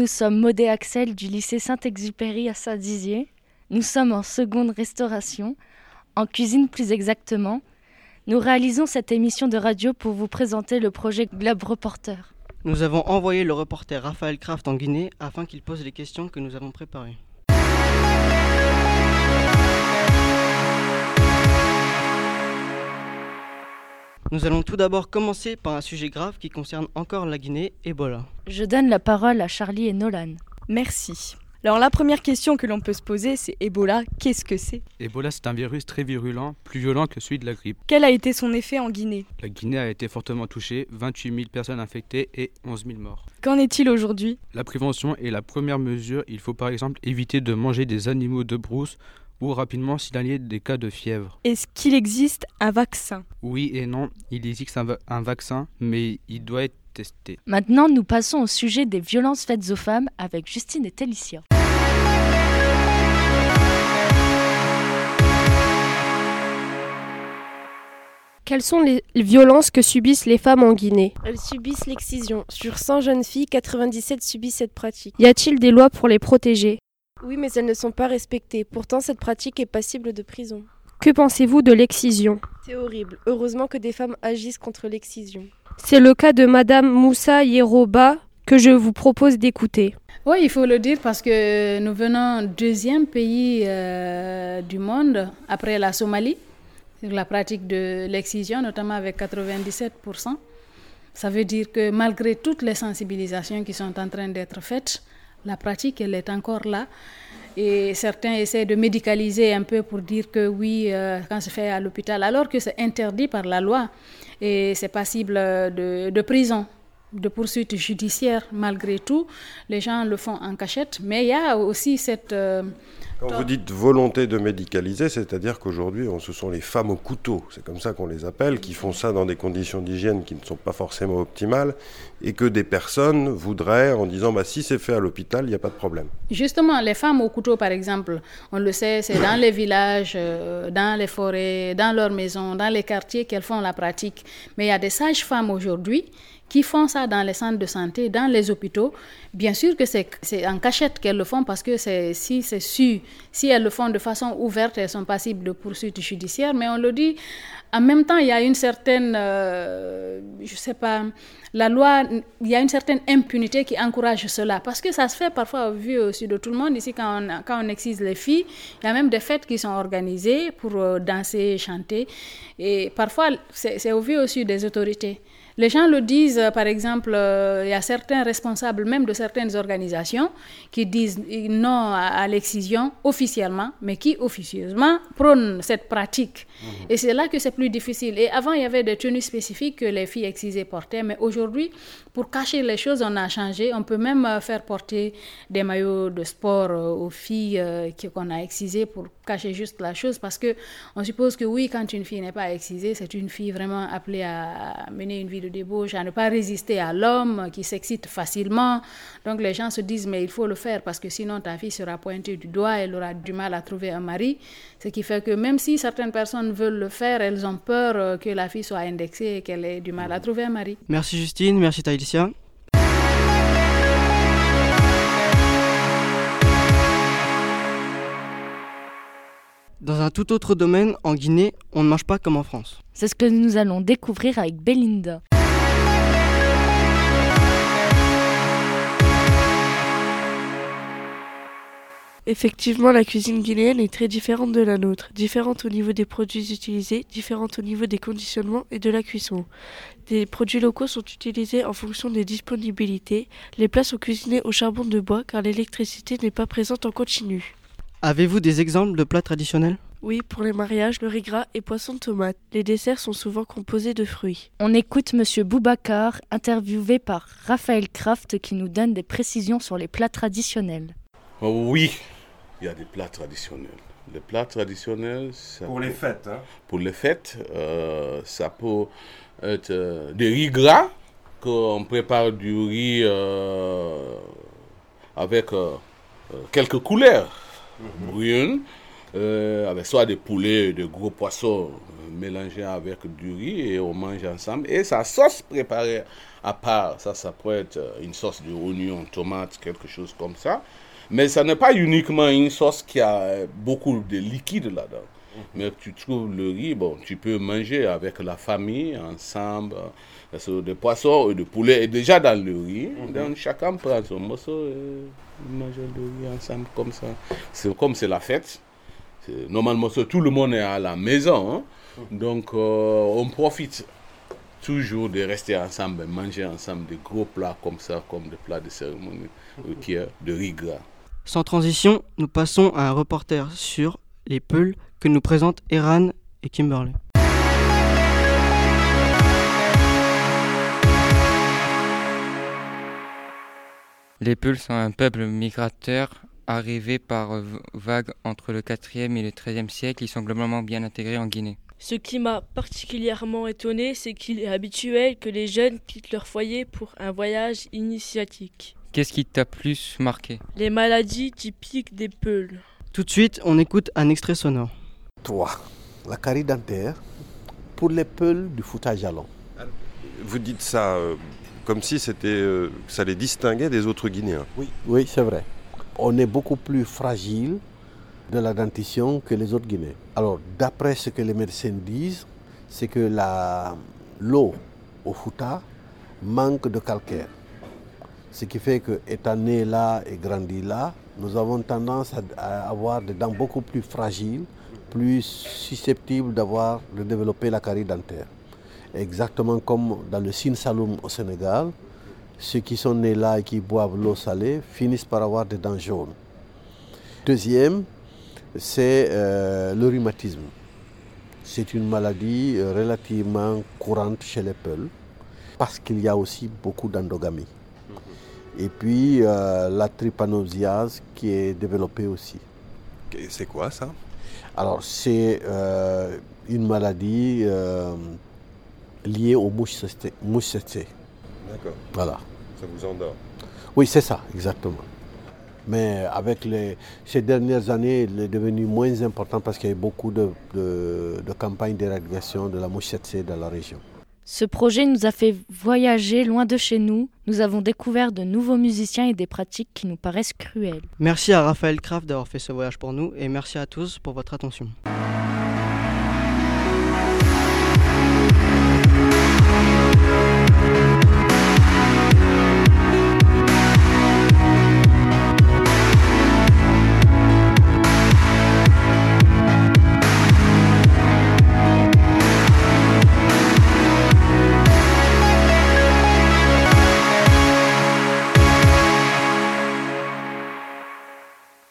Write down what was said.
nous sommes Maudé Axel du lycée Saint-Exupéry à Saint-Dizier. Nous sommes en seconde restauration, en cuisine plus exactement. Nous réalisons cette émission de radio pour vous présenter le projet Globe Reporter. Nous avons envoyé le reporter Raphaël Kraft en Guinée afin qu'il pose les questions que nous avons préparées. Nous allons tout d'abord commencer par un sujet grave qui concerne encore la Guinée, Ebola. Je donne la parole à Charlie et Nolan. Merci. Alors la première question que l'on peut se poser, c'est Ebola, qu'est-ce que c'est? Ebola, c'est un virus très virulent, plus violent que celui de la grippe. Quel a été son effet en Guinée? La Guinée a été fortement touchée, 28 000 personnes infectées et 11 000 morts. Qu'en est-il aujourd'hui? La prévention est la première mesure. Il faut par exemple éviter de manger des animaux de brousse ou rapidement signaler des cas de fièvre. Est-ce qu'il existe un vaccin? Oui et non, il existe un, va- un vaccin, mais il doit être testé. Maintenant, nous passons au sujet des violences faites aux femmes avec Justine et Télicia. Quelles sont les violences que subissent les femmes en Guinée? Elles subissent l'excision. Sur 100 jeunes filles, 97 subissent cette pratique. Y a-t-il des lois pour les protéger? Oui, mais elles ne sont pas respectées. Pourtant, cette pratique est passible de prison. Que pensez-vous de l'excision? C'est horrible. Heureusement que des femmes agissent contre l'excision. C'est le cas de Madame Moussa Yeroba que je vous propose d'écouter. Oui, il faut le dire parce que nous venons deuxième pays euh, du monde après la Somalie sur la pratique de l'excision, notamment avec 97%. Ça veut dire que malgré toutes les sensibilisations qui sont en train d'être faites, la pratique, elle est encore là. Et certains essaient de médicaliser un peu pour dire que oui, euh, quand c'est fait à l'hôpital, alors que c'est interdit par la loi et c'est passible de, de prison de poursuites judiciaires malgré tout. Les gens le font en cachette, mais il y a aussi cette... euh, Quand vous dites volonté de médicaliser, c'est-à-dire qu'aujourd'hui, ce sont les femmes au couteau, c'est comme ça qu'on les appelle, qui font ça dans des conditions d'hygiène qui ne sont pas forcément optimales, et que des personnes voudraient, en disant bah, si c'est fait à l'hôpital, il n'y a pas de problème. Justement, les femmes au couteau, par exemple, on le sait, c'est dans les villages, euh, dans les forêts, dans leurs maisons, dans les quartiers qu'elles font la pratique. Mais il y a des sages-femmes aujourd'hui qui font ça dans les centres de santé, dans les hôpitaux. Bien sûr que c'est en cachette qu'elles le font parce que si c'est su, si elles le font de façon ouverte, elles sont passibles de poursuites judiciaires. Mais on le dit, en même temps, il y a une certaine, euh, je sais pas, la loi, il y a une certaine impunité qui encourage cela. Parce que ça se fait parfois au vu aussi de tout le monde. Ici, quand on, excise les filles, il y a même des fêtes qui sont organisées pour euh, danser, chanter. Et parfois, c'est au vu aussi des autorités. Les gens le disent, euh, par exemple, euh, il y a certains responsables, même de certaines organisations, qui disent non à, à l'excision officiellement, mais qui officieusement prônent cette pratique. Et c'est là que c'est plus difficile. Et avant, il y avait des tenues spécifiques que les filles excisées portaient, mais aujourd'hui, pour cacher les choses, on a changé. On peut même euh, faire porter des maillots de sport euh, aux filles euh, qu'on a excisées pour cacher juste la chose, parce que on suppose que oui, quand une fille n'est pas excisée, c'est une fille vraiment appelée à mener une vie de débauche, à ne pas résister à l'homme qui s'excite facilement. Donc les gens se disent, mais il faut le faire parce que sinon ta fille sera pointée du doigt, elle aura du mal à trouver un mari. Ce qui fait que même si certaines personnes veulent le faire, elles ont peur que la fille soit indexée et qu'elle ait du mal à trouver un mari. Merci Justine, merci Dans un tout autre domaine, en Guinée, on ne mange pas comme en France. C'est ce que nous allons découvrir avec Belinda. Effectivement, la cuisine guinéenne est très différente de la nôtre, différente au niveau des produits utilisés, différente au niveau des conditionnements et de la cuisson. Des produits locaux sont utilisés en fonction des disponibilités. Les plats sont cuisinés au charbon de bois car l'électricité n'est pas présente en continu. Avez-vous des exemples de plats traditionnels? Oui, pour les mariages, le riz gras et poisson de tomate. Les desserts sont souvent composés de fruits. On écoute Monsieur Boubacar, interviewé par Raphaël Kraft, qui nous donne des précisions sur les plats traditionnels. Oh oui, il y a des plats traditionnels. Les plats traditionnels, ça Pour les fêtes, hein. pour les fêtes, euh, ça peut être euh, des riz gras, qu'on prépare du riz euh, avec quelques couleurs brunes, euh, avec soit des poulets, de gros poissons mélangés avec du riz et on mange ensemble. Et sa sauce préparée à part, ça, ça peut être une sauce de oignon, tomate, quelque chose comme ça. Mais ça n'est pas uniquement une sauce qui a beaucoup de liquide là-dedans. Mais tu trouves le riz, bon, tu peux manger avec la famille ensemble, euh, des poissons et de poulet et déjà dans le riz. Donc chacun prend son morceau et mange le riz ensemble comme ça. C'est comme c'est la fête. Normalement, tout le monde est à la maison. hein. Donc euh, on profite toujours de rester ensemble, manger ensemble des gros plats comme ça, comme des plats de cérémonie, euh, qui est de riz gras. Sans transition, nous passons à un reporter sur les Peuls que nous présentent Eran et Kimberley. Les Peuls sont un peuple migrateur arrivé par vagues entre le 4e et le 13e siècle. Ils sont globalement bien intégrés en Guinée. Ce qui m'a particulièrement étonné, c'est qu'il est habituel que les jeunes quittent leur foyer pour un voyage initiatique. Qu'est-ce qui t'a plus marqué Les maladies typiques des Peuls. Tout de suite, on écoute un extrait sonore. 3. La carie dentaire pour les peuls du Fouta Jalon. Vous dites ça euh, comme si c'était, euh, ça les distinguait des autres Guinéens. Oui, oui c'est vrai. On est beaucoup plus fragile de la dentition que les autres Guinéens. Alors, d'après ce que les médecins disent, c'est que la- l'eau au Fouta manque de calcaire. Ce qui fait que, étant né là et grandi là, nous avons tendance à, avoir des dents beaucoup plus fragiles, plus susceptibles d'avoir, de développer la carie dentaire. Exactement comme dans le Sine Saloum au Sénégal, ceux qui sont nés là et qui boivent l'eau salée finissent par avoir des dents jaunes. Deuxième, c'est euh, le rhumatisme. C'est une maladie euh, relativement courante chez les Peuls parce qu'il y a aussi beaucoup d'endogamie. Et puis euh, la trypanosiase qui est développée aussi. C'est quoi ça? Alors c'est euh, une maladie euh, liée aux mouches. D'accord. Voilà. Ça vous endort. Oui, c'est ça, exactement. Mais avec les, ces dernières années, il est devenu moins important parce qu'il y a eu beaucoup de, de- de campagnes d'éradication de la mouche dans la région. Ce projet nous a fait voyager loin de chez nous. Nous avons découvert de nouveaux musiciens et des pratiques qui nous paraissent cruelles. Merci à Raphaël Kraft d'avoir fait ce voyage pour nous et merci à tous pour votre attention.